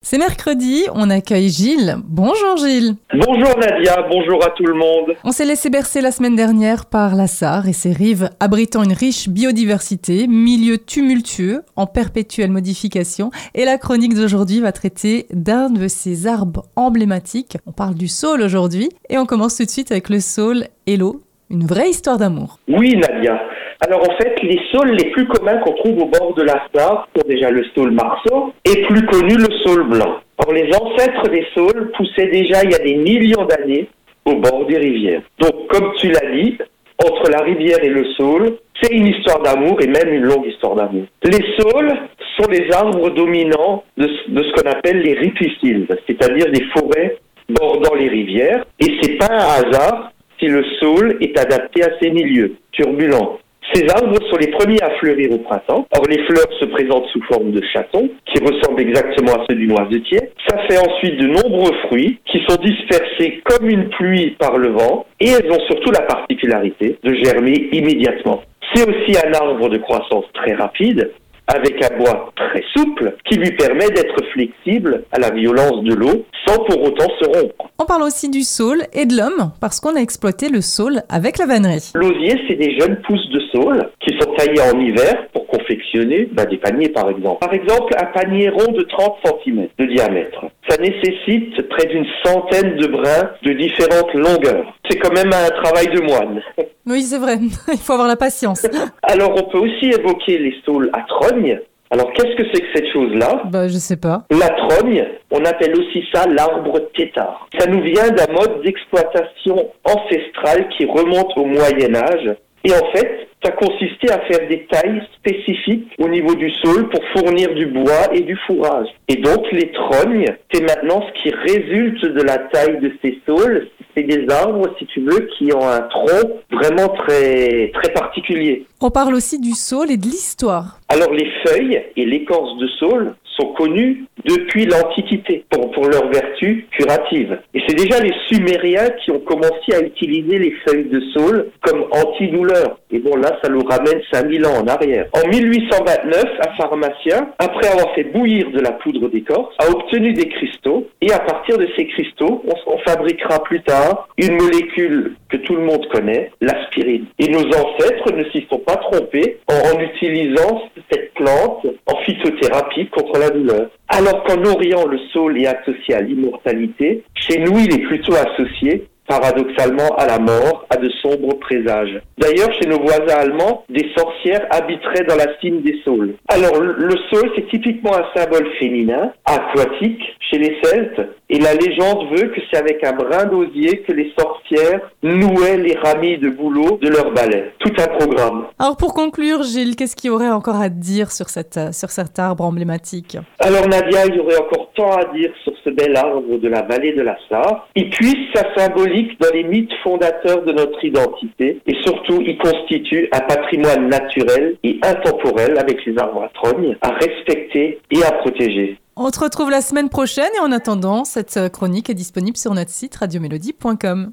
C'est mercredi, on accueille Gilles. Bonjour Gilles. Bonjour Nadia, bonjour à tout le monde. On s'est laissé bercer la semaine dernière par la Sarre et ses rives abritant une riche biodiversité, milieu tumultueux en perpétuelle modification. Et la chronique d'aujourd'hui va traiter d'un de ces arbres emblématiques. On parle du saule aujourd'hui et on commence tout de suite avec le saule et l'eau, une vraie histoire d'amour. Oui Nadia, alors en fait, les saules les plus communs qu'on trouve au bord de la Sarre sont déjà le saule marceau et plus connu le saule blanc. Or les ancêtres des saules poussaient déjà il y a des millions d'années au bord des rivières. Donc comme tu l'as dit, entre la rivière et le saule, c'est une histoire d'amour et même une longue histoire d'amour. Les saules sont les arbres dominants de, ce qu'on appelle les ripisylves, c'est-à-dire des forêts bordant les rivières. Et c'est pas un hasard si le saule est adapté à ces milieux turbulents. Ces arbres sont les premiers à fleurir au printemps. Or, les fleurs se présentent sous forme de chatons, qui ressemblent exactement à ceux du noisetier. Ça fait ensuite de nombreux fruits, qui sont dispersés comme une pluie par le vent, et elles ont surtout la particularité de germer immédiatement. C'est aussi un arbre de croissance très rapide, avec un bois très souple qui lui permet d'être flexible à la violence de l'eau sans pour autant se rompre. On parle aussi du saule et de l'homme parce qu'on a exploité le saule avec la vannerie. L'osier, c'est des jeunes pousses de qui sont taillées en hiver pour confectionner bah, des paniers par exemple. Par exemple, un panier rond de 30 cm de diamètre. Ça nécessite près d'une centaine de brins de différentes longueurs. C'est quand même un travail de moine. Oui, c'est vrai. Il faut avoir la patience. Alors, on peut aussi évoquer les saules à trogne. Alors, qu'est-ce que c'est que cette chose-là? Bah, je sais pas. La trogne, on appelle aussi ça l'arbre tétard. Ça nous vient d'un mode d'exploitation ancestrale qui remonte au Moyen Âge. Et en fait, ça consistait à faire des tailles spécifiques au niveau du sol pour fournir du bois et du fourrage. Et donc, les trognes, c'est maintenant ce qui résulte de la taille de ces saules, c'est des arbres, si tu veux, qui ont un tronc vraiment très, très particulier. On parle aussi du saule et de l'histoire. Alors les feuilles et l'écorce de saule sont connues depuis l'Antiquité pour, pour leurs vertus curatives. Et c'est déjà les Sumériens qui ont commencé à utiliser les feuilles de saule comme antidouleur. Et bon là, ça nous ramène 5000 ans en arrière. En 1829, un pharmacien, après avoir fait bouillir de la poudre d'écorce, a obtenu des cristaux. Et à partir de ces cristaux, on fabriquera plus tard une molécule que tout le monde connaît, l'aspirine. Et nos ancêtres ne s'y sont pas trompés en utilisant cette plante en phytothérapie contre la douleur. Alors qu'en Orient, le saule est associé à l'immortalité, chez nous, il est plutôt associé paradoxalement à la mort, à de sombres présages. D'ailleurs, chez nos voisins allemands, des sorcières habiteraient dans la cime des saules. Alors, le saule, c'est typiquement un symbole féminin, aquatique, chez les Celtes, et la légende veut que c'est avec un brin d'osier que les sorcières nouaient les ramis de bouleau de leur balai. Tout un programme. Alors, pour conclure, Gilles, qu'est-ce qu'il y aurait encore à dire sur, cette, sur cet arbre emblématique? Alors, Nadia, il y aurait encore tant à dire sur ce bel arbre de la vallée de la Sarre. Il puise sa symbolique dans les mythes fondateurs de notre identité et surtout il constitue un patrimoine naturel et intemporel avec les arbres à trogne à respecter et à protéger. On se retrouve la semaine prochaine et en attendant, cette chronique est disponible sur notre site radiomélodie.com.